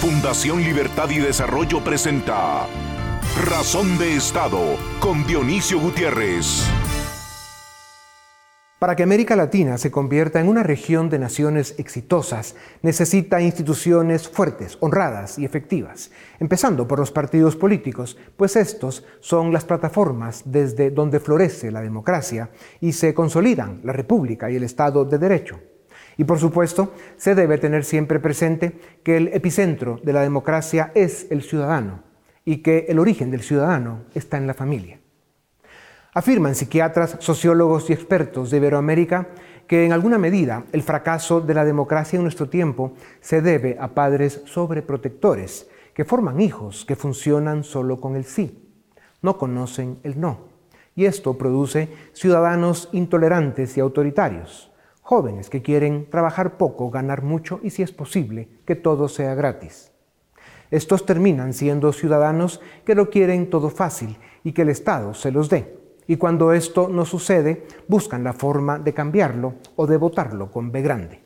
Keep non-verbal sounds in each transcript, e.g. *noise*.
Fundación Libertad y Desarrollo presenta Razón de Estado con Dionisio Gutiérrez. Para que América Latina se convierta en una región de naciones exitosas, necesita instituciones fuertes, honradas y efectivas, empezando por los partidos políticos, pues estos son las plataformas desde donde florece la democracia y se consolidan la república y el Estado de Derecho. Y por supuesto, se debe tener siempre presente que el epicentro de la democracia es el ciudadano y que el origen del ciudadano está en la familia. Afirman psiquiatras, sociólogos y expertos de Iberoamérica que en alguna medida el fracaso de la democracia en nuestro tiempo se debe a padres sobreprotectores que forman hijos que funcionan solo con el sí, no conocen el no. Y esto produce ciudadanos intolerantes y autoritarios jóvenes que quieren trabajar poco, ganar mucho y si es posible, que todo sea gratis. Estos terminan siendo ciudadanos que lo quieren todo fácil y que el Estado se los dé. Y cuando esto no sucede, buscan la forma de cambiarlo o de votarlo con B grande.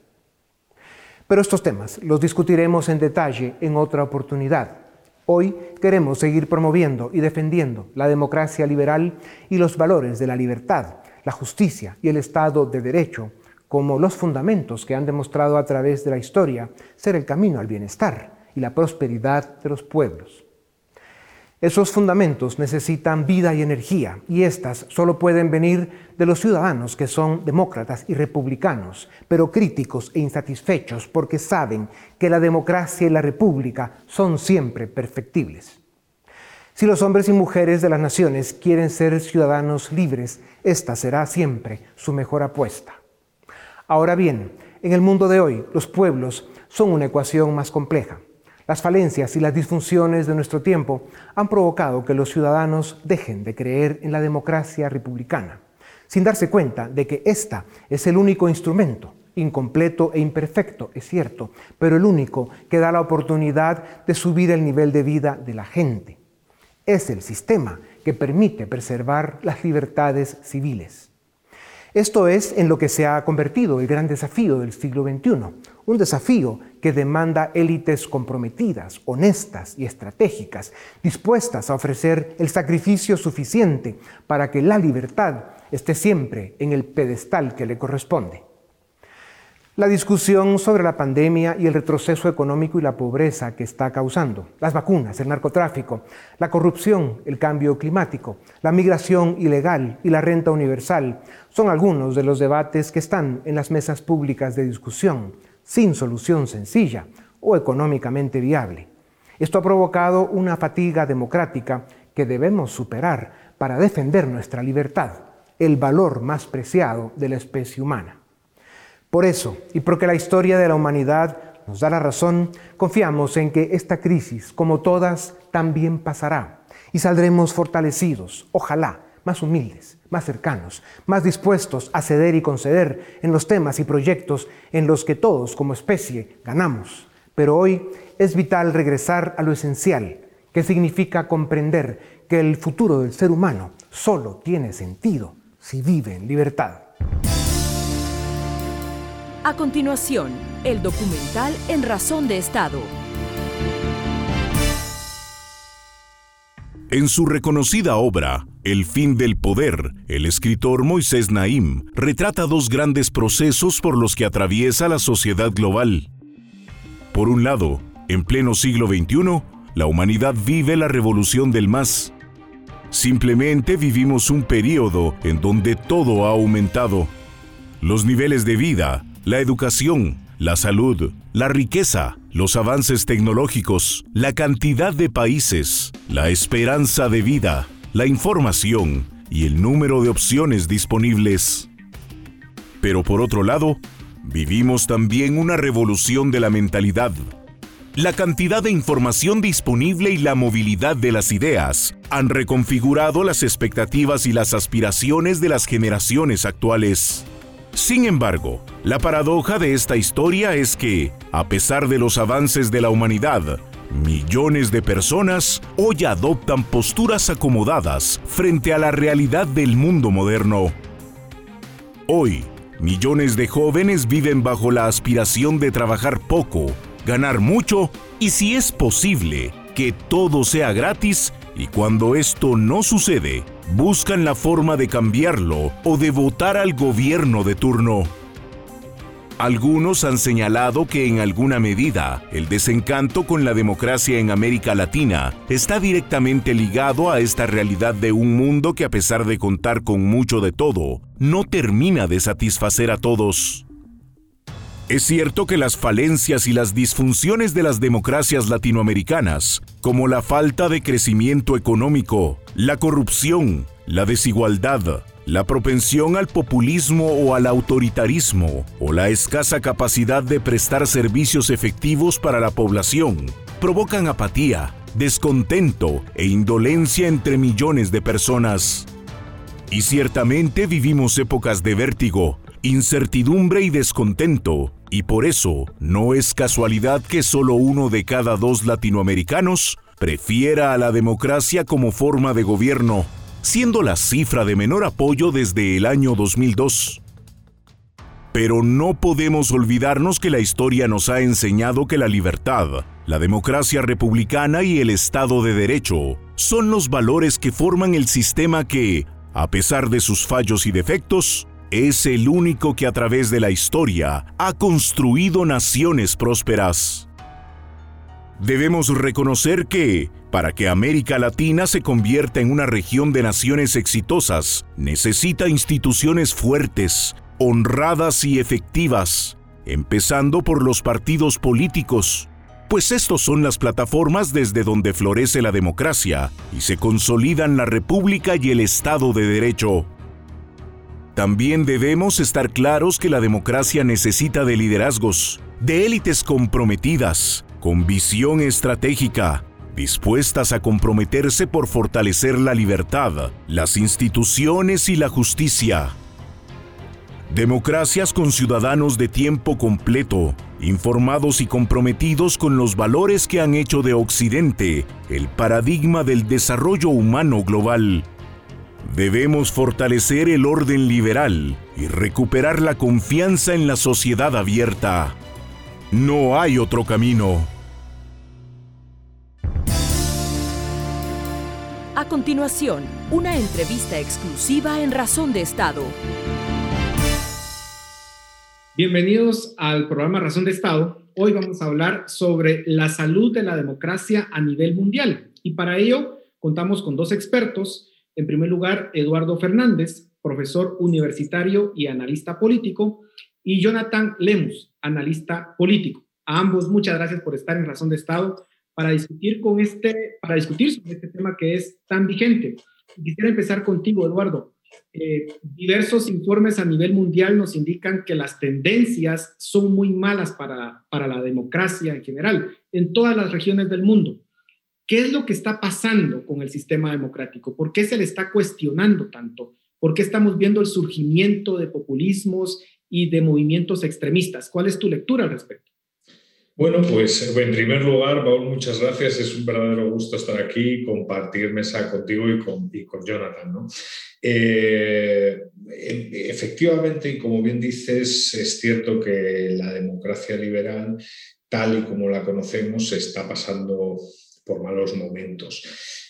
Pero estos temas los discutiremos en detalle en otra oportunidad. Hoy queremos seguir promoviendo y defendiendo la democracia liberal y los valores de la libertad, la justicia y el Estado de Derecho como los fundamentos que han demostrado a través de la historia ser el camino al bienestar y la prosperidad de los pueblos. Esos fundamentos necesitan vida y energía, y éstas solo pueden venir de los ciudadanos que son demócratas y republicanos, pero críticos e insatisfechos porque saben que la democracia y la república son siempre perfectibles. Si los hombres y mujeres de las naciones quieren ser ciudadanos libres, esta será siempre su mejor apuesta. Ahora bien, en el mundo de hoy, los pueblos son una ecuación más compleja. Las falencias y las disfunciones de nuestro tiempo han provocado que los ciudadanos dejen de creer en la democracia republicana, sin darse cuenta de que esta es el único instrumento, incompleto e imperfecto, es cierto, pero el único que da la oportunidad de subir el nivel de vida de la gente. Es el sistema que permite preservar las libertades civiles. Esto es en lo que se ha convertido el gran desafío del siglo XXI, un desafío que demanda élites comprometidas, honestas y estratégicas, dispuestas a ofrecer el sacrificio suficiente para que la libertad esté siempre en el pedestal que le corresponde. La discusión sobre la pandemia y el retroceso económico y la pobreza que está causando, las vacunas, el narcotráfico, la corrupción, el cambio climático, la migración ilegal y la renta universal son algunos de los debates que están en las mesas públicas de discusión, sin solución sencilla o económicamente viable. Esto ha provocado una fatiga democrática que debemos superar para defender nuestra libertad, el valor más preciado de la especie humana. Por eso, y porque la historia de la humanidad nos da la razón, confiamos en que esta crisis, como todas, también pasará y saldremos fortalecidos, ojalá, más humildes, más cercanos, más dispuestos a ceder y conceder en los temas y proyectos en los que todos como especie ganamos. Pero hoy es vital regresar a lo esencial, que significa comprender que el futuro del ser humano solo tiene sentido si vive en libertad. A continuación, el documental En Razón de Estado. En su reconocida obra, El fin del poder, el escritor Moisés Naim retrata dos grandes procesos por los que atraviesa la sociedad global. Por un lado, en pleno siglo XXI, la humanidad vive la revolución del más. Simplemente vivimos un periodo en donde todo ha aumentado. Los niveles de vida, la educación, la salud, la riqueza, los avances tecnológicos, la cantidad de países, la esperanza de vida, la información y el número de opciones disponibles. Pero por otro lado, vivimos también una revolución de la mentalidad. La cantidad de información disponible y la movilidad de las ideas han reconfigurado las expectativas y las aspiraciones de las generaciones actuales. Sin embargo, la paradoja de esta historia es que, a pesar de los avances de la humanidad, millones de personas hoy adoptan posturas acomodadas frente a la realidad del mundo moderno. Hoy, millones de jóvenes viven bajo la aspiración de trabajar poco, ganar mucho y si es posible, que todo sea gratis y cuando esto no sucede, buscan la forma de cambiarlo o de votar al gobierno de turno. Algunos han señalado que en alguna medida el desencanto con la democracia en América Latina está directamente ligado a esta realidad de un mundo que a pesar de contar con mucho de todo, no termina de satisfacer a todos. Es cierto que las falencias y las disfunciones de las democracias latinoamericanas, como la falta de crecimiento económico, la corrupción, la desigualdad, la propensión al populismo o al autoritarismo, o la escasa capacidad de prestar servicios efectivos para la población, provocan apatía, descontento e indolencia entre millones de personas. Y ciertamente vivimos épocas de vértigo, incertidumbre y descontento, y por eso no es casualidad que solo uno de cada dos latinoamericanos prefiera a la democracia como forma de gobierno, siendo la cifra de menor apoyo desde el año 2002. Pero no podemos olvidarnos que la historia nos ha enseñado que la libertad, la democracia republicana y el Estado de Derecho son los valores que forman el sistema que, a pesar de sus fallos y defectos, es el único que a través de la historia ha construido naciones prósperas. Debemos reconocer que, para que América Latina se convierta en una región de naciones exitosas, necesita instituciones fuertes, honradas y efectivas, empezando por los partidos políticos, pues estos son las plataformas desde donde florece la democracia y se consolidan la república y el Estado de Derecho. También debemos estar claros que la democracia necesita de liderazgos, de élites comprometidas, con visión estratégica, dispuestas a comprometerse por fortalecer la libertad, las instituciones y la justicia. Democracias con ciudadanos de tiempo completo, informados y comprometidos con los valores que han hecho de Occidente el paradigma del desarrollo humano global. Debemos fortalecer el orden liberal y recuperar la confianza en la sociedad abierta. No hay otro camino. A continuación, una entrevista exclusiva en Razón de Estado. Bienvenidos al programa Razón de Estado. Hoy vamos a hablar sobre la salud de la democracia a nivel mundial. Y para ello contamos con dos expertos en primer lugar, Eduardo Fernández, profesor universitario y analista político, y Jonathan Lemus, analista político. A ambos, muchas gracias por estar en Razón de Estado para discutir, con este, para discutir sobre este tema que es tan vigente. Quisiera empezar contigo, Eduardo. Eh, diversos informes a nivel mundial nos indican que las tendencias son muy malas para, para la democracia en general, en todas las regiones del mundo. ¿Qué es lo que está pasando con el sistema democrático? ¿Por qué se le está cuestionando tanto? ¿Por qué estamos viendo el surgimiento de populismos y de movimientos extremistas? ¿Cuál es tu lectura al respecto? Bueno, pues en primer lugar, Paul, muchas gracias. Es un verdadero gusto estar aquí, compartir mesa contigo y con, con Jonathan. ¿no? Eh, efectivamente, y como bien dices, es cierto que la democracia liberal, tal y como la conocemos, está pasando por malos momentos.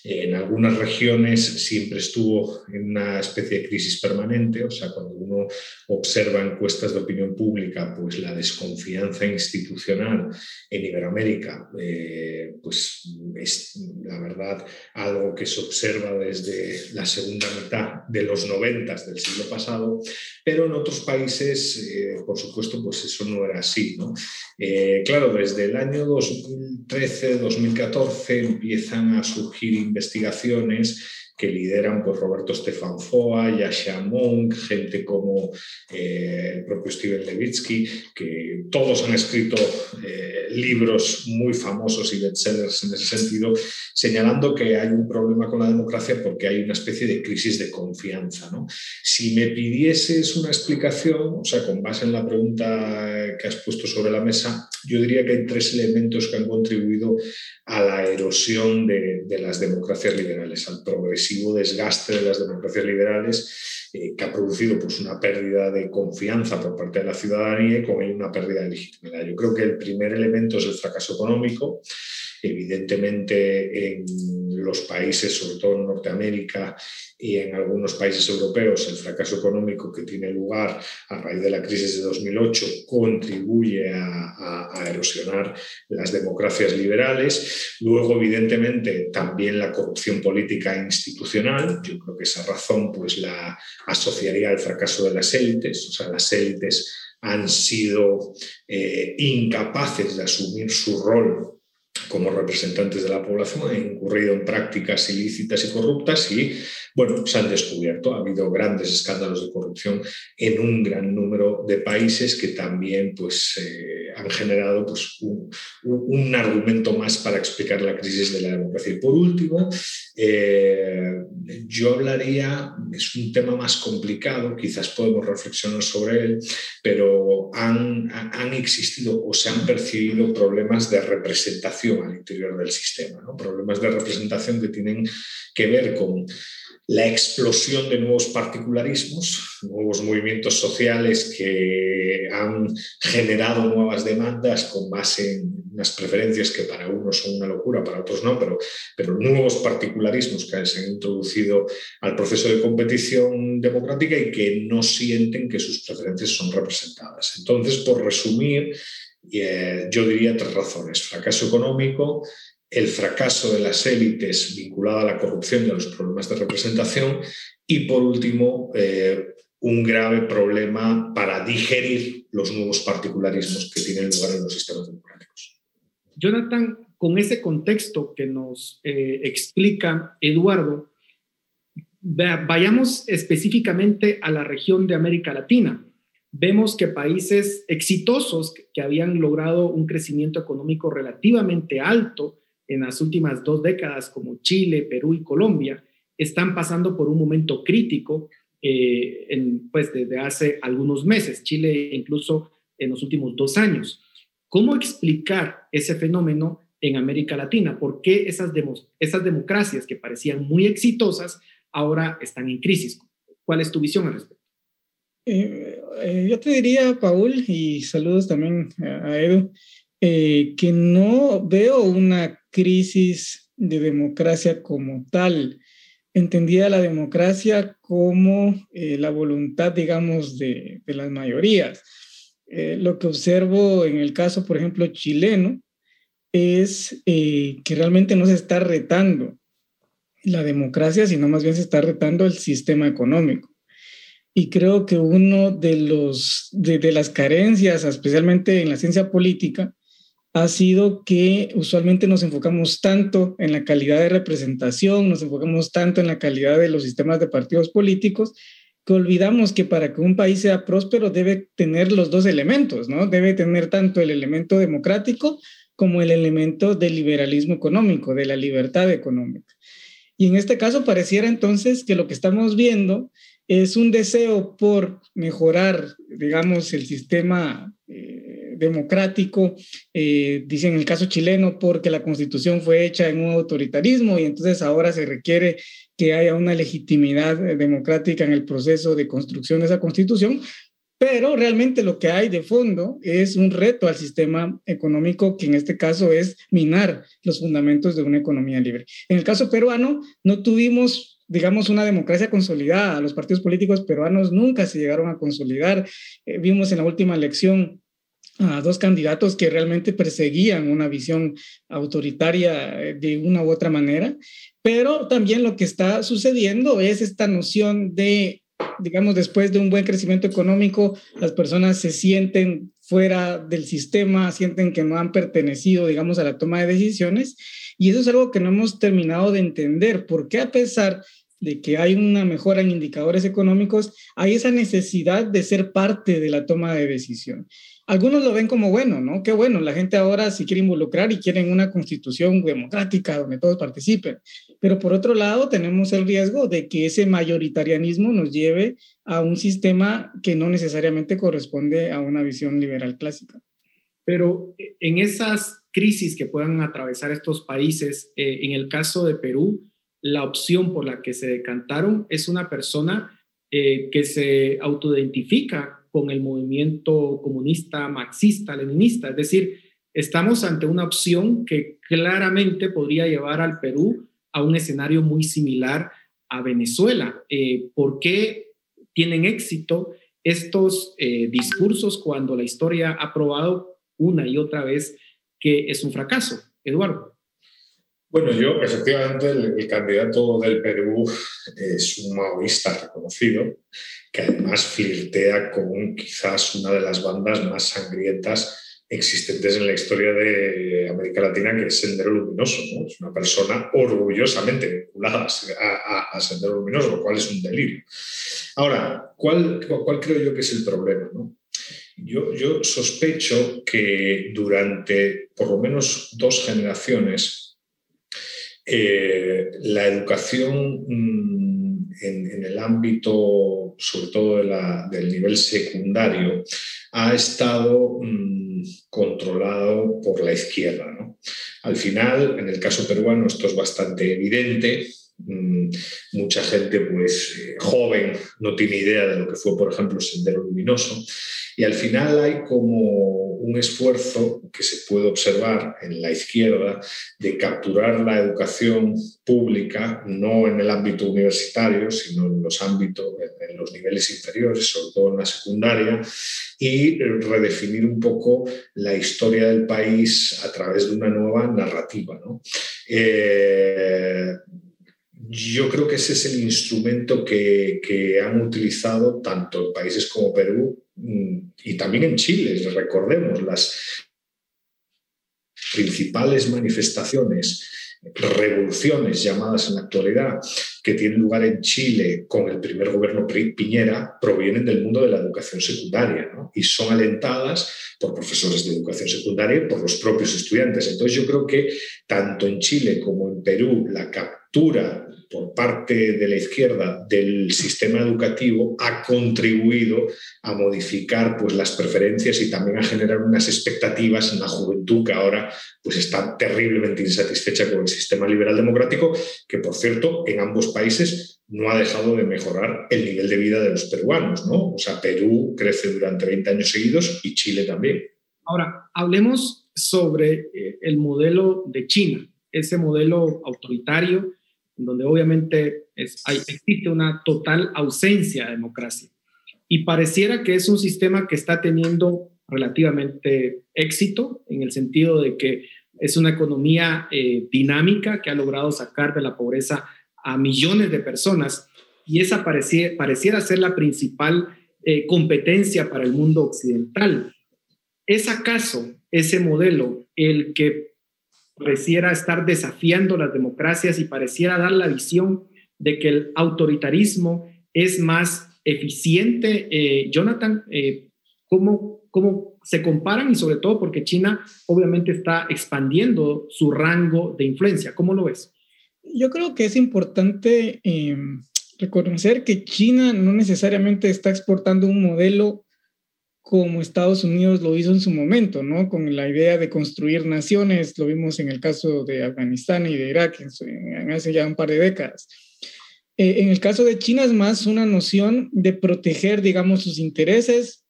En algunas regiones siempre estuvo en una especie de crisis permanente, o sea, cuando uno observa encuestas de opinión pública, pues la desconfianza institucional en Iberoamérica, eh, pues es la verdad algo que se observa desde la segunda mitad de los noventas del siglo pasado, pero en otros países, eh, por supuesto, pues eso no era así. ¿no? Eh, claro, desde el año 2013, 2014 empiezan a surgir investigaciones que lideran pues, Roberto Stefan Foa, Yasha Monk, gente como eh, el propio Steven Levitsky, que todos han escrito eh, libros muy famosos y bestsellers en ese sentido, señalando que hay un problema con la democracia porque hay una especie de crisis de confianza. ¿no? Si me pidieses una explicación, o sea, con base en la pregunta que has puesto sobre la mesa, yo diría que hay tres elementos que han contribuido a la erosión de, las democracias liberales, al progresivo desgaste de las democracias liberales, eh, que ha producido pues, una pérdida de confianza por parte de la ciudadanía y con ello una pérdida de legitimidad. Yo creo que el primer elemento es el fracaso económico. Evidentemente, en los países, sobre todo en Norteamérica y en algunos países europeos, el fracaso económico que tiene lugar a raíz de la crisis de 2008 contribuye a, erosionar las democracias liberales. Luego, evidentemente, también la corrupción política e institucional. Yo creo que esa razón pues, la asociaría al fracaso de las élites. O sea, las élites han sido eh, incapaces de asumir su rol como representantes de la población han incurrido en prácticas ilícitas y corruptas y, bueno, se han descubierto. Ha habido grandes escándalos de corrupción en un gran número de países que también pues, eh, han generado pues, un, argumento más para explicar la crisis de la democracia. Y por último, eh, yo hablaría, es un tema más complicado, quizás podemos reflexionar sobre él, pero han, han existido o se han percibido problemas de representación al interior del sistema, ¿no? problemas de representación que tienen que ver con la explosión de nuevos particularismos, nuevos movimientos sociales que han generado nuevas demandas con base en unas preferencias que para unos son una locura, para otros no, pero, pero nuevos particularismos que se han introducido al proceso de competición democrática y que no sienten que sus preferencias son representadas. Entonces, por resumir, eh, yo diría tres razones. Fracaso económico, el fracaso de las élites vinculado a la corrupción y a los problemas de representación y, por último, eh, un grave problema para digerir los nuevos particularismos que tienen lugar en los sistemas democráticos. Jonathan, con ese contexto que nos eh, explica Eduardo, vayamos específicamente a la región de América Latina vemos que países exitosos que habían logrado un crecimiento económico relativamente alto en las últimas dos décadas, como Chile, Perú y Colombia, están pasando por un momento crítico eh, en, pues, desde hace algunos meses, Chile incluso en los últimos dos años. ¿Cómo explicar ese fenómeno en América Latina? ¿Por qué esas, esas democracias que parecían muy exitosas ahora están en crisis? ¿Cuál es tu visión al respecto? Eh, eh, yo te diría, Paul, y saludos también a, Edu, eh, que no veo una crisis de democracia como tal. Entendía la democracia como la voluntad, digamos, de, de las mayorías. lo que observo en el caso, por ejemplo, chileno, es que realmente no se está retando la democracia, sino más bien se está retando el sistema económico. Y creo que uno de, los, de, las carencias, especialmente en la ciencia política, ha sido que usualmente nos enfocamos tanto en la calidad de representación, nos enfocamos tanto en la calidad de los sistemas de partidos políticos, que olvidamos que para que un país sea próspero debe tener los dos elementos, ¿no? Debe tener tanto el elemento democrático como el elemento del liberalismo económico, de la libertad económica. Y en este caso pareciera entonces que lo que estamos viendo es un deseo por mejorar, digamos, el sistema eh, democrático, eh, dice en el caso chileno, porque la constitución fue hecha en un autoritarismo y entonces ahora se requiere que haya una legitimidad democrática en el proceso de construcción de esa constitución, pero realmente lo que hay de fondo es un reto al sistema económico que en este caso es minar los fundamentos de una economía libre. En el caso peruano no tuvimos digamos, una democracia consolidada. Los partidos políticos peruanos nunca se llegaron a consolidar. Eh, vimos en la última elección a dos candidatos que realmente perseguían una visión autoritaria eh, de una u otra manera, pero también lo que está sucediendo es esta noción de, digamos, después de un buen crecimiento económico, las personas se sienten fuera del sistema, sienten que no han pertenecido, digamos, a la toma de decisiones y eso es algo que no hemos terminado de entender, porque a pesar de que hay una mejora en indicadores económicos, hay esa necesidad de ser parte de la toma de decisión. Algunos lo ven como bueno, ¿no? Qué bueno, la gente ahora se quiere involucrar y quieren una constitución democrática donde todos participen. Pero por otro lado, tenemos el riesgo de que ese mayoritarianismo nos lleve a un sistema que no necesariamente corresponde a una visión liberal clásica. Pero eh, en esas crisis que puedan atravesar estos países, eh, en el caso de Perú, la opción por la que se decantaron es una persona eh, que se autoidentifica con el movimiento comunista, marxista, leninista. Es decir, estamos ante una opción que claramente podría llevar al Perú a un escenario muy similar a Venezuela. Eh, ¿Por qué tienen éxito estos eh, discursos cuando la historia ha probado una y otra vez que es un fracaso? Eduardo. Bueno, yo efectivamente el, candidato del Perú es un maoísta reconocido que además flirtea con quizás una de las bandas más sangrientas existentes en la historia de América Latina, que es Sendero Luminoso. Es una persona orgullosamente vinculada a, Sendero Luminoso, lo cual es un delirio. Ahora, ¿cuál, cuál creo yo que es el problema? Yo, yo sospecho que durante por lo menos dos generaciones eh, la educación mm, en, el ámbito, sobre todo del nivel secundario, ha estado mm, controlado por la izquierda. Al final, en el caso peruano, esto es bastante evidente. Mm, mucha gente pues, eh, joven no tiene idea de lo que fue, por ejemplo, el Sendero Luminoso. Y al final hay como un esfuerzo que se puede observar en la izquierda de capturar la educación pública, no en el ámbito universitario, sino en los ámbitos, en los niveles inferiores, sobre todo en la secundaria, y redefinir un poco la historia del país a través de una nueva narrativa. Eh, yo creo que ese es el instrumento que, que, han utilizado tanto países como Perú Mm, y también en Chile, recordemos, las principales manifestaciones, revoluciones llamadas en la actualidad, que tienen lugar en Chile con el primer gobierno Piñera, provienen del mundo de la educación secundaria y son alentadas por profesores de educación secundaria y por los propios estudiantes. Entonces yo creo que tanto en Chile como en Perú la por parte de la izquierda del sistema educativo ha contribuido a modificar pues, las preferencias y también a generar unas expectativas en la juventud que ahora pues, está terriblemente insatisfecha con el sistema liberal democrático, que por cierto en ambos países no ha dejado de mejorar el nivel de vida de los peruanos. ¿no? O sea, Perú crece durante 20 años seguidos y Chile también. Ahora, hablemos sobre eh, el modelo de China, ese modelo autoritario donde obviamente existe una total ausencia de democracia. Y pareciera que es un sistema que está teniendo relativamente éxito en el sentido de que es una economía eh, dinámica que ha logrado sacar de la pobreza a millones de personas y esa pareciera, pareciera ser la principal eh, competencia para el mundo occidental. ¿Es acaso ese modelo el que pareciera estar desafiando las democracias y pareciera dar la visión de que el autoritarismo es más eficiente. Eh, Jonathan, eh, ¿cómo, ¿cómo se comparan y sobre todo porque China obviamente está expandiendo su rango de influencia? ¿Cómo lo ves? Yo creo que es importante eh, reconocer que China no necesariamente está exportando un modelo como Estados Unidos lo hizo en su momento, ¿no? Con la idea de construir naciones, lo vimos en el caso de Afganistán y de Irak en, hace ya un par de décadas. Eh, en el caso de China es más una noción de proteger, digamos, sus intereses,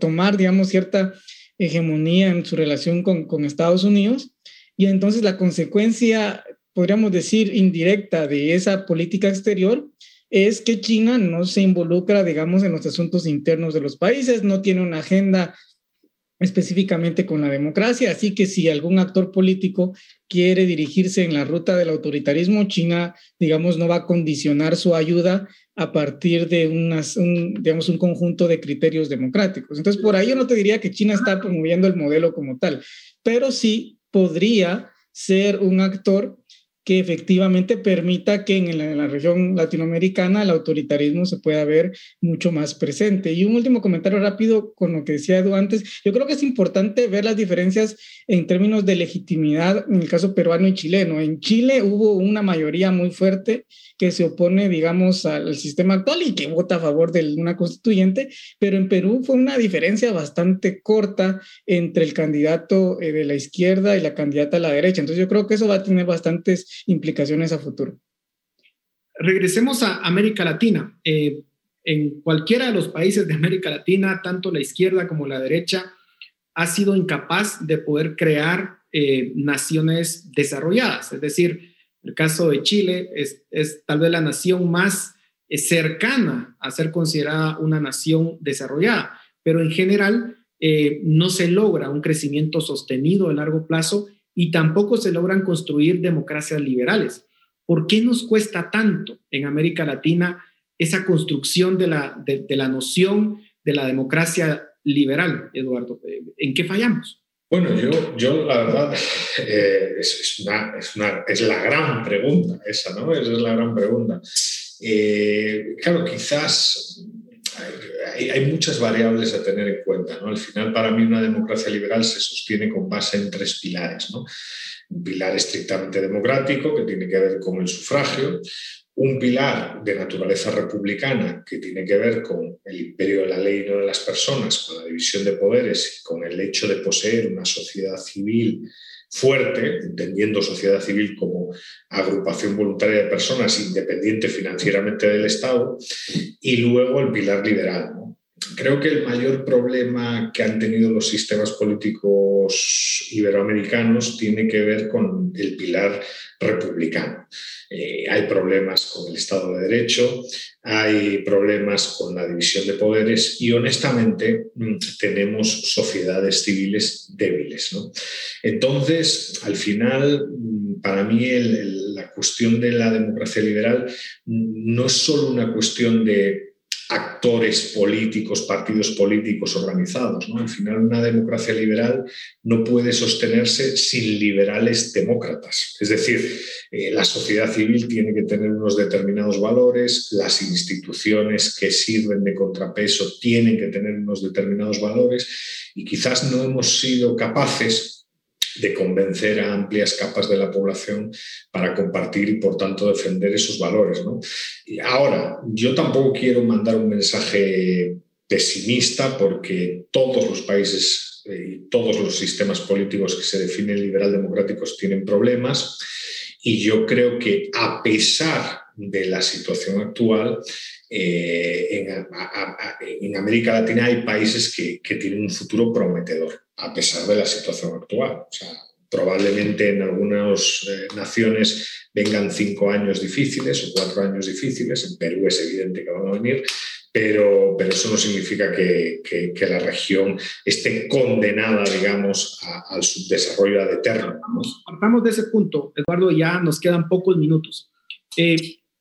tomar, digamos, cierta hegemonía en su relación con, con Estados Unidos, y entonces la consecuencia, podríamos decir, indirecta de esa política exterior es que China no se involucra, digamos, en los asuntos internos de los países, no tiene una agenda específicamente con la democracia, así que si algún actor político quiere dirigirse en la ruta del autoritarismo, China, digamos, no va a condicionar su ayuda a partir de un, digamos, un conjunto de criterios democráticos. Entonces, por ahí yo no te diría que China está promoviendo el modelo como tal, pero sí podría ser un actor que efectivamente permita que en la, región latinoamericana el autoritarismo se pueda ver mucho más presente. Y un último comentario rápido con lo que decía Edu antes. Yo creo que es importante ver las diferencias en términos de legitimidad en el caso peruano y chileno. En Chile hubo una mayoría muy fuerte que se opone, digamos, al sistema actual y que vota a favor de una constituyente, pero en Perú fue una diferencia bastante corta entre el candidato eh, de la izquierda y la candidata a la derecha. Entonces yo creo que eso va a tener bastantes implicaciones a futuro. Regresemos a América Latina. Eh, en cualquiera de los países de América Latina, tanto la izquierda como la derecha ha sido incapaz de poder crear eh, naciones desarrolladas, es decir, el caso de Chile es, tal vez la nación más eh, cercana a ser considerada una nación desarrollada, pero en general no se logra un crecimiento sostenido a largo plazo y tampoco se logran construir democracias liberales. ¿Por qué nos cuesta tanto en América Latina esa construcción de la, de la noción de la democracia liberal, Eduardo? ¿En qué fallamos? Bueno, yo, yo la verdad, eh, es, una, es, una, es, la gran pregunta esa, ¿no? Esa es la gran pregunta. Eh, claro, quizás hay, hay, muchas variables a tener en cuenta. Al final, para mí, una democracia liberal se sostiene con base en tres pilares. Un pilar estrictamente democrático, que tiene que ver con el sufragio, un pilar de naturaleza republicana que tiene que ver con el imperio de la ley y no de las personas, con la división de poderes y con el hecho de poseer una sociedad civil fuerte, entendiendo sociedad civil como agrupación voluntaria de personas independiente financieramente del Estado, y luego el pilar liberal. Creo que el mayor problema que han tenido los sistemas políticos iberoamericanos tiene que ver con el pilar republicano. Eh, hay problemas con el Estado de Derecho, hay problemas con la división de poderes y honestamente mm, tenemos sociedades civiles débiles. Entonces, al final, mm, para mí la cuestión de la democracia liberal mm, no es solo una cuestión de actores políticos, partidos políticos organizados. Al final, una democracia liberal no puede sostenerse sin liberales demócratas. Es decir, eh, la sociedad civil tiene que tener unos determinados valores, las instituciones que sirven de contrapeso tienen que tener unos determinados valores y quizás no hemos sido capaces de convencer a amplias capas de la población para compartir y por tanto defender esos valores. Y ahora, yo tampoco quiero mandar un mensaje pesimista porque todos los países eh, y todos los sistemas políticos que se definen liberal democráticos tienen problemas y yo creo que a pesar de la situación actual, eh, en, América Latina hay países que, que tienen un futuro prometedor a pesar de la situación actual. O sea, probablemente en algunas eh, naciones vengan cinco años difíciles o cuatro años difíciles, en Perú es evidente que van a venir, pero, pero eso no significa que, que, la región esté condenada, digamos, al subdesarrollo ad eterno. Partamos de ese punto, Eduardo, ya nos quedan pocos minutos. Eh,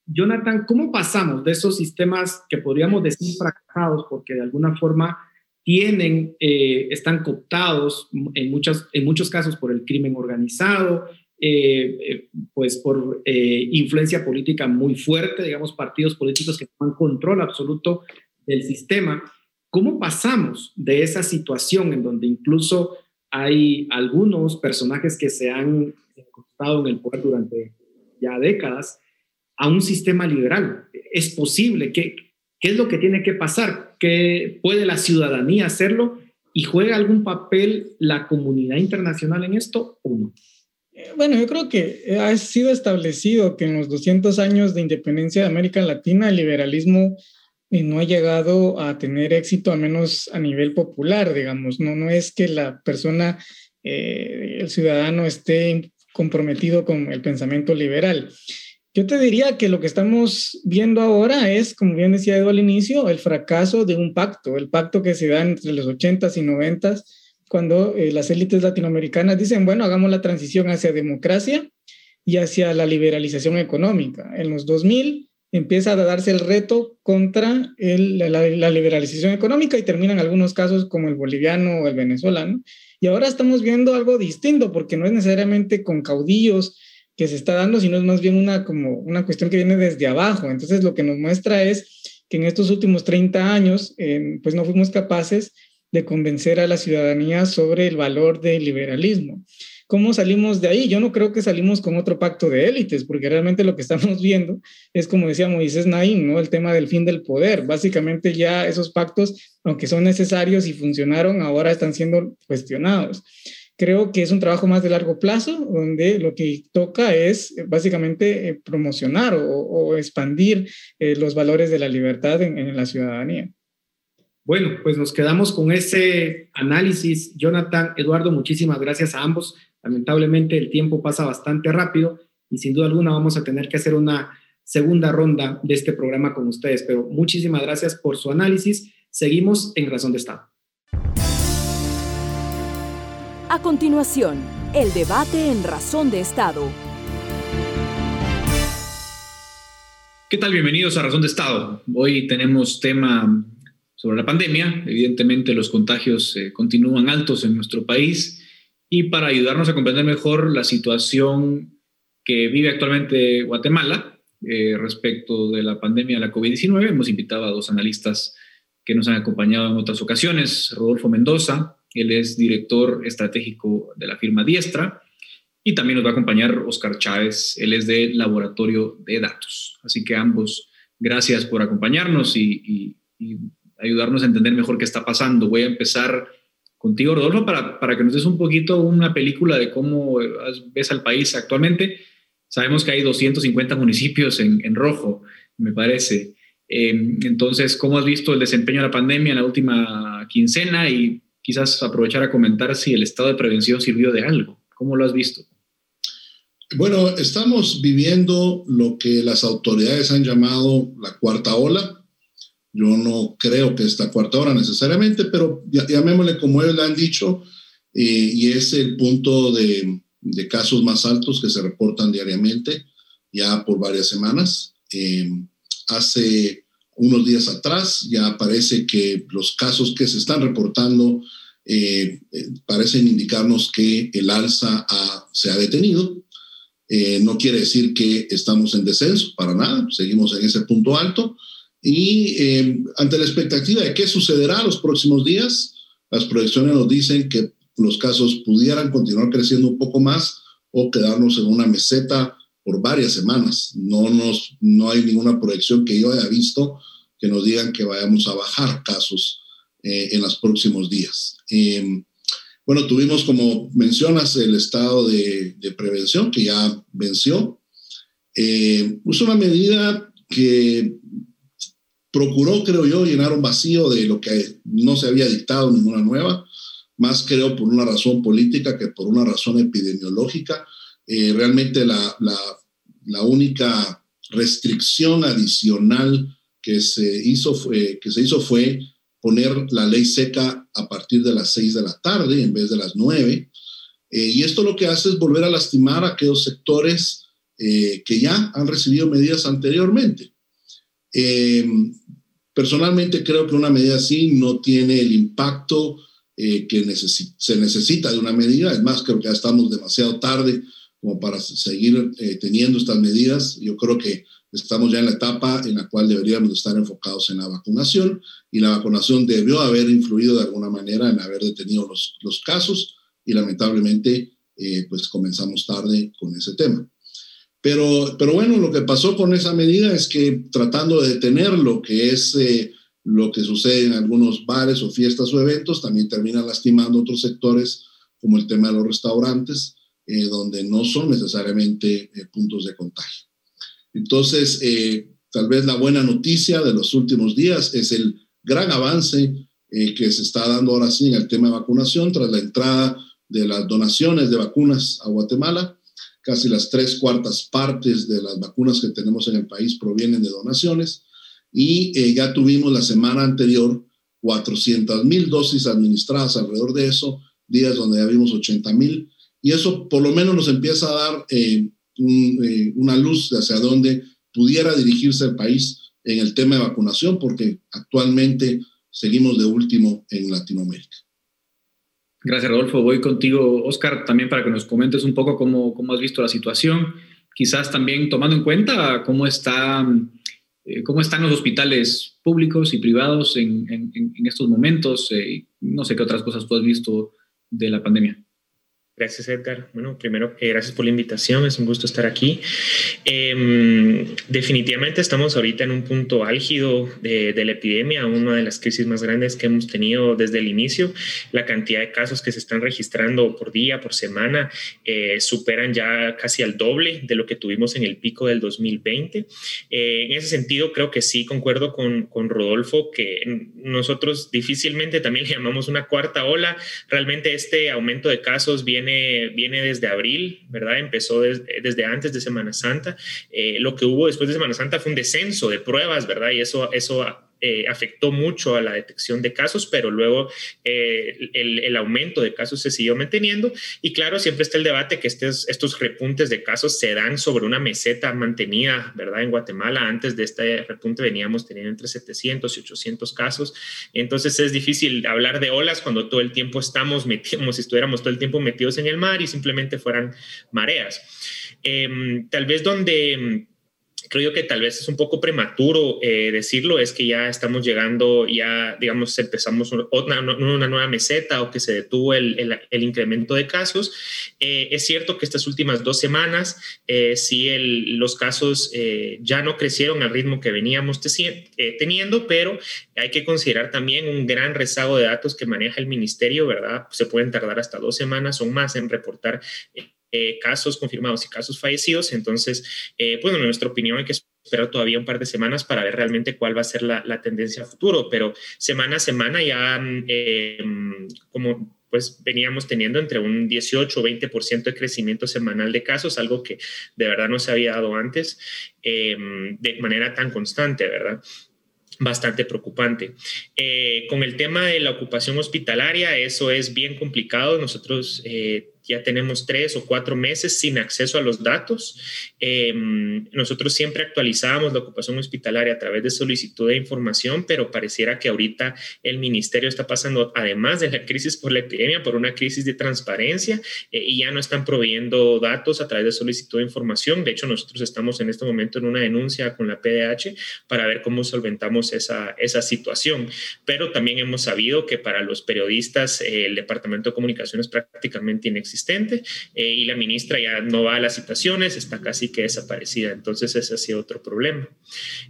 Jonathan, ¿cómo pasamos de esos sistemas que podríamos decir fracasados, porque de alguna forma tienen, eh, están cooptados en, muchas, en muchos casos por el crimen organizado, eh, eh, pues por influencia política muy fuerte, digamos, partidos políticos que toman control absoluto del sistema. ¿Cómo pasamos de esa situación en donde incluso hay algunos personajes que se han encontrado en el poder durante ya décadas a un sistema liberal? ¿Es posible? que ¿Qué es lo que tiene que pasar? ¿Qué puede la ciudadanía hacerlo? ¿Y juega algún papel la comunidad internacional en esto o no? Eh, bueno, yo creo que ha sido establecido que en los 200 años de independencia de América Latina el liberalismo eh, no ha llegado a tener éxito, al menos a nivel popular, digamos. No, no es que la persona, eh, el ciudadano, esté comprometido con el pensamiento liberal. Yo te diría que lo que estamos viendo ahora es, como bien decía Edu al inicio, el fracaso de un pacto, el pacto que se da entre los 80s y 90s, cuando eh, las élites latinoamericanas dicen, bueno, hagamos la transición hacia democracia y hacia la liberalización económica. En los 2000 empieza a darse el reto contra la, la, liberalización económica y terminan algunos casos como el boliviano o el venezolano. Y ahora estamos viendo algo distinto porque no es necesariamente con caudillos que se está dando, sino es más bien una, como una cuestión que viene desde abajo. Entonces, lo que nos muestra es que en estos últimos 30 años, pues no fuimos capaces de convencer a la ciudadanía sobre el valor del liberalismo. ¿Cómo salimos de ahí? Yo no creo que salimos con otro pacto de élites, porque realmente lo que estamos *laughs* viendo es, como decía Moisés Naín, ¿no? el tema del fin del poder. Básicamente ya esos pactos, aunque son necesarios y funcionaron, ahora están siendo cuestionados. Creo que es un trabajo más de largo plazo, donde lo que toca es eh, básicamente eh, promocionar o, expandir eh, los valores de la libertad en la ciudadanía. Bueno, pues nos quedamos con ese análisis. Jonathan, Eduardo, muchísimas gracias a ambos. Lamentablemente el tiempo pasa bastante rápido y sin duda alguna vamos a tener que hacer una segunda ronda de este programa con ustedes, pero muchísimas gracias por su análisis. Seguimos en Razón de Estado. A continuación, el debate en Razón de Estado. ¿Qué tal? Bienvenidos a Razón de Estado. Hoy tenemos tema sobre la pandemia. Evidentemente los contagios eh, continúan altos en nuestro país y para ayudarnos a comprender mejor la situación que vive actualmente Guatemala eh, respecto de la pandemia de la COVID-19, hemos invitado a dos analistas que nos han acompañado en otras ocasiones. Rodolfo Mendoza, él es director estratégico de la firma Diestra, y también nos va a acompañar Oscar Chávez, él es de Laboratorio de Datos. Así que ambos, gracias por acompañarnos y, ayudarnos a entender mejor qué está pasando. Voy a empezar contigo, Rodolfo, para, que nos des un poquito una película de cómo ves al país actualmente. Sabemos que hay 250 municipios en, rojo, me parece. Em, entonces, ¿cómo has visto el desempeño de la pandemia en la última quincena? Y quizás aprovechar a comentar si el estado de prevención sirvió de algo. ¿Cómo lo has visto? Bueno, estamos viviendo lo que las autoridades han llamado la cuarta ola yo no creo que esta cuarta hora necesariamente, pero llamémosle como ellos le han dicho, eh, y es el punto de, de, casos más altos que se reportan diariamente ya por varias semanas. Eh, hace unos días atrás ya parece que los casos que se están reportando eh, parecen indicarnos que el alza se ha detenido. no quiere decir que estamos en descenso, para nada, seguimos en ese punto alto y eh, ante la expectativa de qué sucederá los próximos días, las proyecciones nos dicen que los casos pudieran continuar creciendo un poco más o quedarnos en una meseta por varias semanas. No, nos, no hay ninguna proyección que yo haya visto que nos digan que vayamos a bajar casos eh, en los próximos días. Em, bueno, tuvimos, como mencionas, el estado de, de prevención que ya venció. Eh, es una medida que procuró, creo yo, llenar un vacío de lo que no se había dictado ninguna nueva, más creo por una razón política que por una razón epidemiológica. Eh, realmente la, la, única restricción adicional que se, hizo fue, que se hizo fue poner la ley seca a partir de las seis de la tarde en vez de las nueve. Eh, y esto lo que hace es volver a lastimar a aquellos sectores eh, que ya han recibido medidas anteriormente. Eh, personalmente creo que una medida así no tiene el impacto que se necesita de una medida. Es más, creo que ya estamos demasiado tarde como para seguir eh, teniendo estas medidas. Yo creo que estamos ya en la etapa en la cual deberíamos estar enfocados en la vacunación y la vacunación debió haber influido de alguna manera en haber detenido los, los casos y lamentablemente pues comenzamos tarde con ese tema. Pero, pero bueno, lo que pasó con esa medida es que tratando de detener lo que es eh, lo que sucede en algunos bares o fiestas o eventos, también termina lastimando otros sectores como el tema de los restaurantes, eh, donde no son necesariamente eh, puntos de contagio. Entonces, tal vez la buena noticia de los últimos días es el gran avance que se está dando ahora sí en el tema de vacunación tras la entrada de las donaciones de vacunas a Guatemala Casi las tres cuartas partes de las vacunas que tenemos en el país provienen de donaciones y eh, ya tuvimos la semana anterior 400 mil dosis administradas alrededor de eso, días donde ya vimos 80 mil y eso por lo menos nos empieza a dar eh, eh, una luz hacia dónde pudiera dirigirse el país en el tema de vacunación porque actualmente seguimos de último en Latinoamérica. Gracias, Rodolfo. Voy contigo, Oscar, también para que nos comentes un poco cómo, cómo has visto la situación. Quizás también tomando en cuenta cómo, está, eh, cómo están los hospitales públicos y privados en, en, estos momentos. No sé qué otras cosas tú has visto de la pandemia. Gracias, Edgar. Bueno, primero, que gracias por la invitación. Es un gusto estar aquí. Em, definitivamente estamos ahorita en un punto álgido de, la epidemia, una de las crisis más grandes que hemos tenido desde el inicio. La cantidad de casos que se están registrando por día, por semana, eh, superan ya casi al doble de lo que tuvimos en el pico del 2020. Eh, en ese sentido, creo que sí concuerdo con, con Rodolfo que nosotros difícilmente también le llamamos una cuarta ola. Realmente este aumento de casos viene viene, desde abril, ¿verdad? Empezó desde antes de Semana Santa. Eh, lo que hubo después de Semana Santa fue un descenso de pruebas, ¿verdad? Y eso, eso eh, afectó mucho a la detección de casos, pero luego eh, el, aumento de casos se siguió manteniendo. Y claro, siempre está el debate que estos, repuntes de casos se dan sobre una meseta mantenida, ¿verdad? En Guatemala, antes de este repunte veníamos teniendo entre 700 y 800 casos. Entonces es difícil hablar de olas cuando todo el tiempo estamos metidos, como si estuviéramos todo el tiempo metidos en el mar y simplemente fueran mareas. Em, tal vez donde creo que tal vez es un poco prematuro eh, decirlo, es que ya estamos llegando, ya digamos, empezamos una, una nueva meseta o que se detuvo el, el, incremento de casos. Eh, es cierto que estas últimas dos semanas, eh, sí, los casos eh, ya no crecieron al ritmo que veníamos teniendo, pero hay que considerar también un gran rezago de datos que maneja el ministerio, ¿verdad? Se pueden tardar hasta dos semanas o más en reportar eh, casos confirmados y casos fallecidos. Entonces, eh, bueno, en nuestra opinión hay que esperar todavía un par de semanas para ver realmente cuál va a ser la, tendencia a futuro, pero semana a semana ya eh, como pues veníamos teniendo entre un 18 o 20% de crecimiento semanal de casos, algo que de verdad no se había dado antes de manera tan constante, ¿verdad? bastante preocupante. con el tema de la ocupación hospitalaria, eso es bien complicado. Nosotros ya tenemos tres o cuatro meses sin acceso a los datos. Em, nosotros siempre actualizábamos la ocupación hospitalaria a través de solicitud de información, pero pareciera que ahorita el ministerio está pasando, además de la crisis por la epidemia, por una crisis de transparencia eh, y ya no están proveyendo datos a través de solicitud de información. De hecho, nosotros estamos en este momento en una denuncia con la PDH para ver cómo solventamos esa, esa situación. Pero también hemos sabido que para los periodistas eh, el Departamento de Comunicaciones prácticamente inexistente eh, y la ministra ya no va a las citaciones, está casi que desaparecida. Entonces ese ha sido otro problema.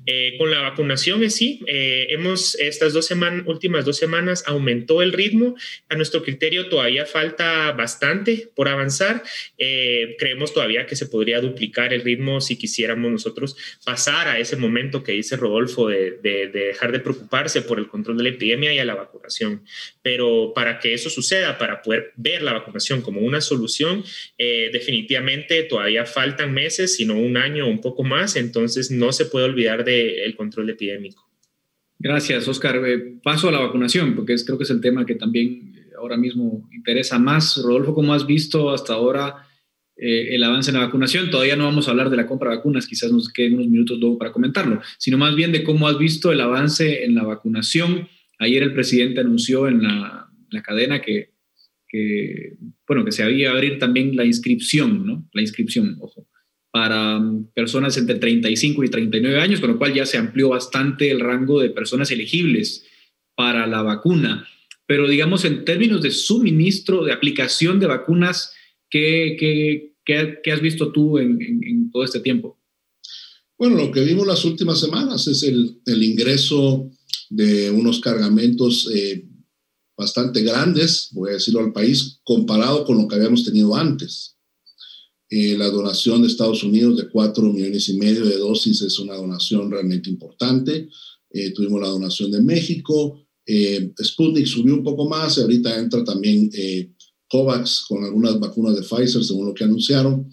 Eh, con la vacunación sí, eh, hemos estas dos semanas, últimas dos semanas aumentó el ritmo. A nuestro criterio todavía falta bastante por avanzar. creemos todavía que se podría duplicar el ritmo si quisiéramos nosotros pasar a ese momento que dice Rodolfo de, de dejar de preocuparse por el control de la epidemia y a la vacunación. Pero para que eso suceda, para poder ver la vacunación como un una solución. Eh, definitivamente todavía faltan meses, sino un año o un poco más, entonces no se puede olvidar del control epidémico. Gracias, Oscar. Eh, paso a la vacunación, porque es, creo que es el tema que también eh, ahora mismo interesa más. Rodolfo, ¿cómo has visto hasta ahora el avance en la vacunación? Todavía no vamos a hablar de la compra de vacunas, quizás nos queden unos minutos luego para comentarlo, sino más bien de cómo has visto el avance en la vacunación. Ayer el presidente anunció en la, la cadena que que, bueno, que se había abrir también la inscripción, ¿no? La inscripción, ojo, para um, personas entre 35 y 39 años, con lo cual ya se amplió bastante el rango de personas elegibles para la vacuna. Pero digamos, en términos de suministro, de aplicación de vacunas, ¿qué, qué, qué, has visto tú en, en, todo este tiempo? Bueno, lo que vimos las últimas semanas es el, el ingreso de unos cargamentos eh, bastante grandes, voy a decirlo al país, comparado con lo que habíamos tenido antes. Eh, la donación de Estados Unidos de 4 millones y medio de dosis es una donación realmente importante. Eh, tuvimos la donación de México. Eh, Sputnik subió un poco más ahorita entra también COVAX con algunas vacunas de Pfizer, según lo que anunciaron.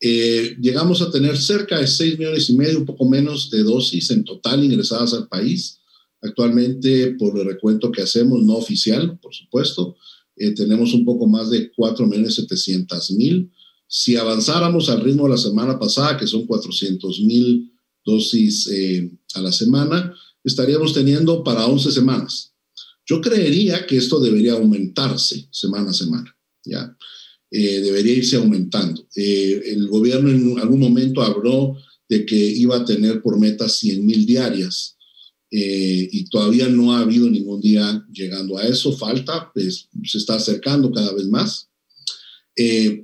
llegamos a tener cerca de 6 millones y medio, un poco menos de dosis en total ingresadas al país. Actualmente, por el recuento que hacemos, no oficial, por supuesto, eh, tenemos un poco más de 4.700.000. Si avanzáramos al ritmo de la semana pasada, que son 400.000 dosis eh, a la semana, estaríamos teniendo para 11 semanas. Yo creería que esto debería aumentarse semana a semana, ¿ya? Eh, debería irse aumentando. El gobierno en algún momento habló de que iba a tener por meta 100 mil diarias eh, y todavía no ha habido ningún día llegando a eso. Falta, pues, se está acercando cada vez más.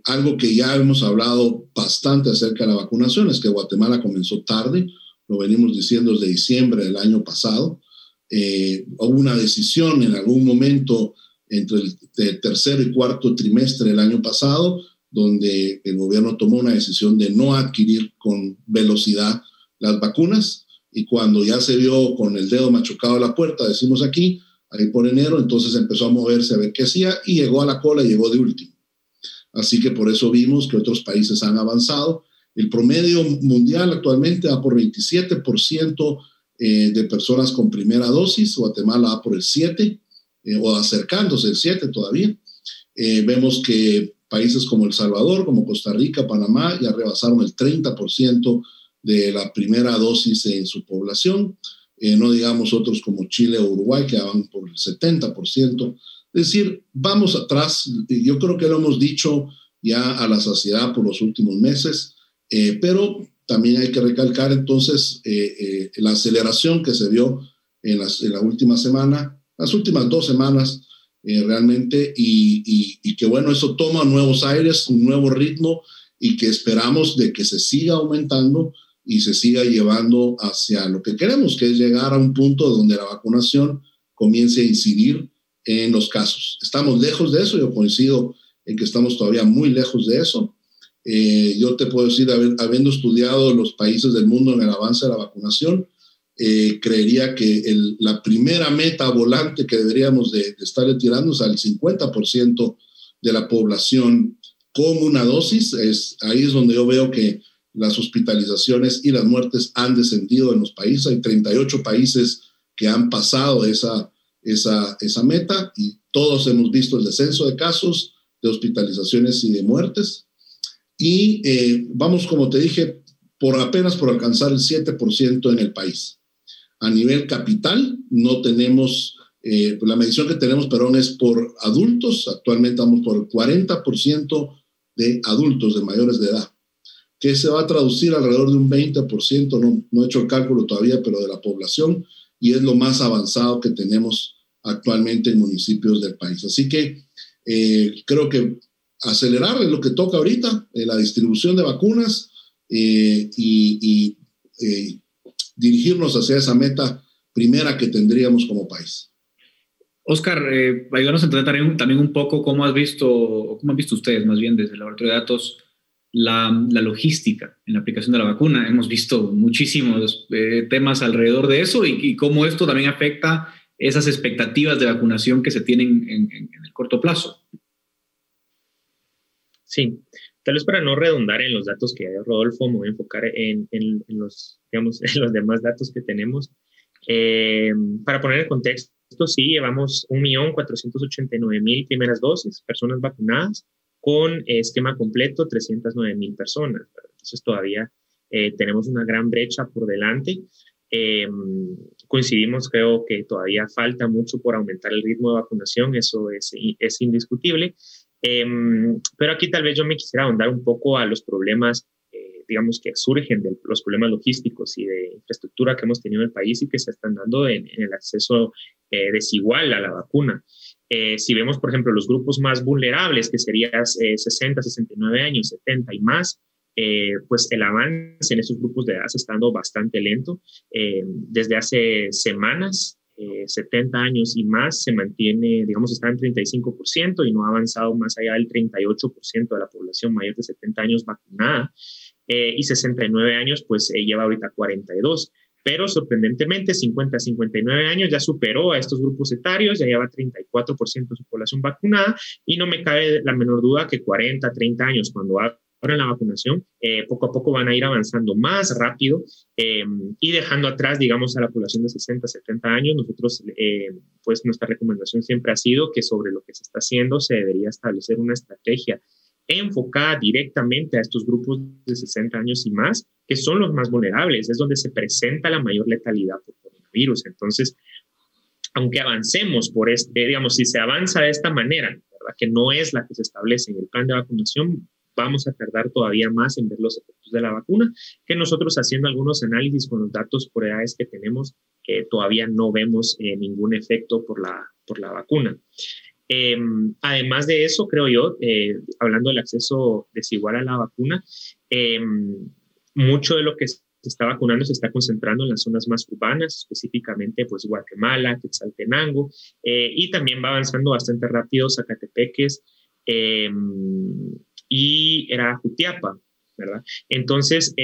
algo que ya hemos hablado bastante acerca de la vacunación es que Guatemala comenzó tarde, lo venimos diciendo desde diciembre del año pasado. hubo una decisión en algún momento entre el tercer y cuarto trimestre del año pasado, donde el gobierno tomó una decisión de no adquirir con velocidad las vacunas y cuando ya se vio con el dedo machucado a la puerta, decimos aquí, ahí por enero, entonces empezó a moverse a ver qué hacía y llegó a la cola y llegó de último. Así que por eso vimos que otros países han avanzado. El promedio mundial actualmente va por 27% eh, de personas con primera dosis, Guatemala va por el 7%, eh, o acercándose el 7 todavía. Eh, vemos que países como El Salvador, como Costa Rica, Panamá, ya rebasaron el 30% de la primera dosis en su población. Eh, no digamos otros como Chile o Uruguay, que van por el 70%. Es decir, vamos atrás. Yo creo que lo hemos dicho ya a la saciedad por los últimos meses, pero también hay que recalcar entonces la aceleración que se vio en, en la última semana las últimas dos semanas eh, realmente y, y, que bueno, eso toma nuevos aires, un nuevo ritmo y que esperamos de que se siga aumentando y se siga llevando hacia lo que queremos, que es llegar a un punto donde la vacunación comience a incidir en los casos. Estamos lejos de eso, yo coincido en que estamos todavía muy lejos de eso. Eh, yo te puedo decir, habiendo estudiado los países del mundo en el avance de la vacunación, eh, creería que la primera meta volante que deberíamos de, estar tirando es al 50% de la población con una dosis. Es, ahí es donde yo veo que las hospitalizaciones y las muertes han descendido en los países. Hay 38 países que han pasado esa, esa, esa meta y todos hemos visto el descenso de casos, de hospitalizaciones y de muertes. Y eh, vamos, como te dije, por apenas por alcanzar el 7% en el país. A nivel capital, no tenemos, eh, la medición que tenemos, perdón, es por adultos. Actualmente estamos por el 40% de adultos, de mayores de edad, que se va a traducir alrededor de un 20%, no, no he hecho el cálculo todavía, pero de la población, y es lo más avanzado que tenemos actualmente en municipios del país. Así que eh, creo que acelerar es lo que toca ahorita, eh, la distribución de vacunas y, y dirigirnos hacia esa meta primera que tendríamos como país. Oscar, eh, ayúdanos a entender también, un poco cómo has visto, cómo han visto ustedes más bien desde el laboratorio de datos, la, logística en la aplicación de la vacuna. Hemos visto muchísimos eh, temas alrededor de eso y, cómo esto también afecta esas expectativas de vacunación que se tienen en, el corto plazo. Sí, Tal vez para no redundar en los datos que hay Rodolfo, me voy a enfocar en, los, digamos, *laughs* los demás datos que tenemos. Eh, para poner en contexto, sí, llevamos 1.489.000 primeras dosis, personas vacunadas, con esquema completo 309.000 personas. Entonces todavía eh, tenemos una gran brecha por delante. Eh, coincidimos, creo que todavía falta mucho por aumentar el ritmo de vacunación, eso es, es indiscutible. Em, pero aquí tal vez yo me quisiera ahondar un poco a los problemas, eh, digamos, que surgen de los problemas logísticos y de infraestructura que hemos tenido en el país y que se están dando en, el acceso eh, desigual a la vacuna. Eh, si vemos, por ejemplo, los grupos más vulnerables, que serían 60, 69 años, 70 y más, pues el avance en esos grupos de edad está estando bastante lento. desde hace semanas 70 eh, años y más se mantiene, digamos, está en 35% y no ha avanzado más allá del 38% de la población mayor de 70 años vacunada. Eh, y 69 años, pues eh, lleva ahorita 42. Pero sorprendentemente, 50 59 años ya superó a estos grupos etarios, ya lleva 34% de su población vacunada y no me cabe la menor duda que 40, 30 años, cuando Ahora la vacunación, eh, poco a poco van a ir avanzando más rápido em, y dejando atrás, digamos, a la población de 60, 70 años. Nosotros, eh, pues nuestra recomendación siempre ha sido que sobre lo que se está haciendo se debería establecer una estrategia enfocada directamente a estos grupos de 60 años y más, que son los más vulnerables, es donde se presenta la mayor letalidad por coronavirus. Entonces, aunque avancemos por este, digamos, si se avanza de esta manera, ¿verdad? que no es la que se establece en el plan de vacunación, vamos a tardar todavía más en ver los efectos de la vacuna, que nosotros haciendo algunos análisis con los datos por edades que tenemos, todavía no vemos eh, ningún efecto por la, por la vacuna. Em, además de eso, creo yo, eh, hablando del acceso desigual a la vacuna, em, mucho de lo que se está vacunando se está concentrando en las zonas más urbanas, específicamente pues Guatemala, Quetzaltenango, eh, y también va avanzando bastante rápido Zacatepeques em, y era Jutiapa, ¿verdad? Entonces,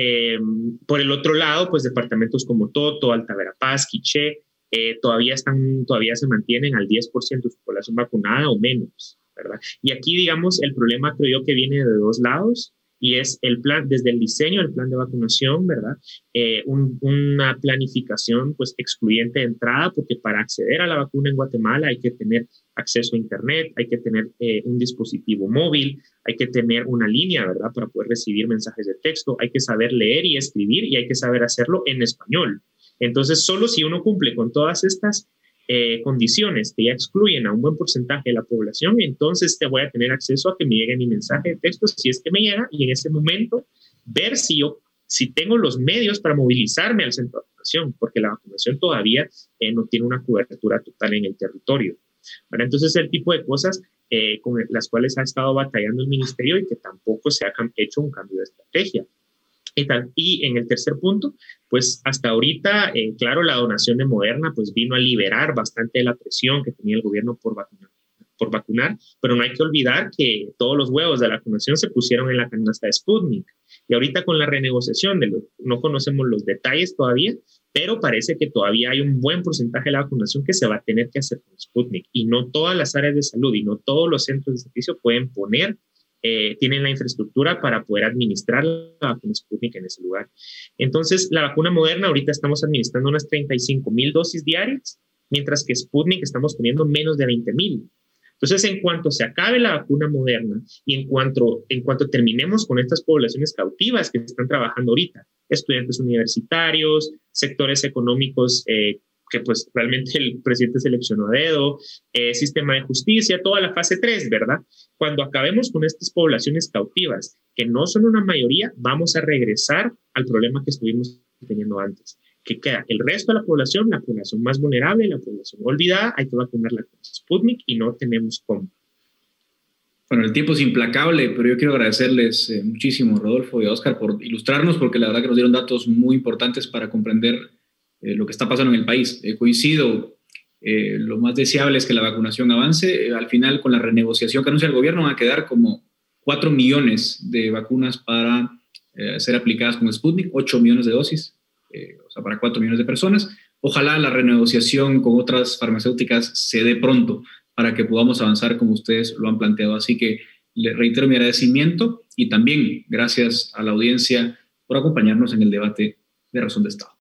por el otro lado, pues departamentos como Toto, Alta Verapaz, Quiché, eh, todavía, están, todavía se mantienen al 10% de su población vacunada o menos, ¿verdad? Y aquí, digamos, el problema creo yo que viene de dos lados y es el plan, desde el diseño del plan de vacunación, ¿verdad? Eh, una planificación pues excluyente de entrada, porque para acceder a la vacuna en Guatemala hay que tener acceso a Internet, hay que tener eh, un dispositivo móvil, hay que tener una línea, ¿verdad? Para poder recibir mensajes de texto, hay que saber leer y escribir y hay que saber hacerlo en español, entonces, solo si uno cumple con todas estas eh, condiciones que ya excluyen a un buen porcentaje de la población, entonces te voy a tener acceso a que me llegue mi mensaje de texto si es que me llega y en ese momento ver si yo si tengo los medios para movilizarme al centro de vacunación, porque la vacunación todavía eh, no tiene una cobertura total en el territorio. Bueno, entonces, el tipo de cosas eh, con las cuales ha estado batallando el ministerio y que tampoco se ha hecho un cambio de estrategia. Y, y en el tercer punto, pues hasta ahorita, eh, claro, la donación de Moderna pues vino a liberar bastante de la presión que tenía el gobierno por vacunar, por vacunar, pero no hay que olvidar que todos los huevos de la vacunación se pusieron en la canasta de Sputnik. Y ahorita con la renegociación, de no conocemos los detalles todavía, pero parece que todavía hay un buen porcentaje de la vacunación que se va a tener que hacer con Sputnik. Y no todas las áreas de salud y no todos los centros de servicio pueden poner eh, tienen la infraestructura para poder administrar la vacuna Sputnik en ese lugar. Entonces, la vacuna moderna, ahorita estamos administrando unas 35 mil dosis diarias, mientras que Sputnik estamos poniendo menos de 20 mil. Entonces, en cuanto se acabe la vacuna moderna y en cuanto, en cuanto terminemos con estas poblaciones cautivas que están trabajando ahorita, estudiantes universitarios, sectores económicos eh, que pues realmente el presidente seleccionó a dedo, eh, sistema de justicia, toda la fase 3, ¿verdad? Cuando acabemos con estas poblaciones cautivas, que no son una mayoría, vamos a regresar al problema que estuvimos teniendo antes, que queda el resto de la población, la población más vulnerable, la población olvidada, hay que vacunarla con Sputnik y no tenemos cómo. Bueno, el tiempo es implacable, pero yo quiero agradecerles eh, muchísimo, Rodolfo y Oscar, por ilustrarnos, porque la verdad que nos dieron datos muy importantes para comprender eh, lo que está pasando en el país. Eh, coincido, eh, lo más deseable es que la vacunación avance. al final, con la renegociación que anuncia el gobierno, van a quedar como 4 millones de vacunas para ser aplicadas con Sputnik, 8 millones de dosis, o sea, para 4 millones de personas. Ojalá la renegociación con otras farmacéuticas se dé pronto para que podamos avanzar como ustedes lo han planteado. Así que le reitero mi agradecimiento y también gracias a la audiencia por acompañarnos en el debate de razón de Estado.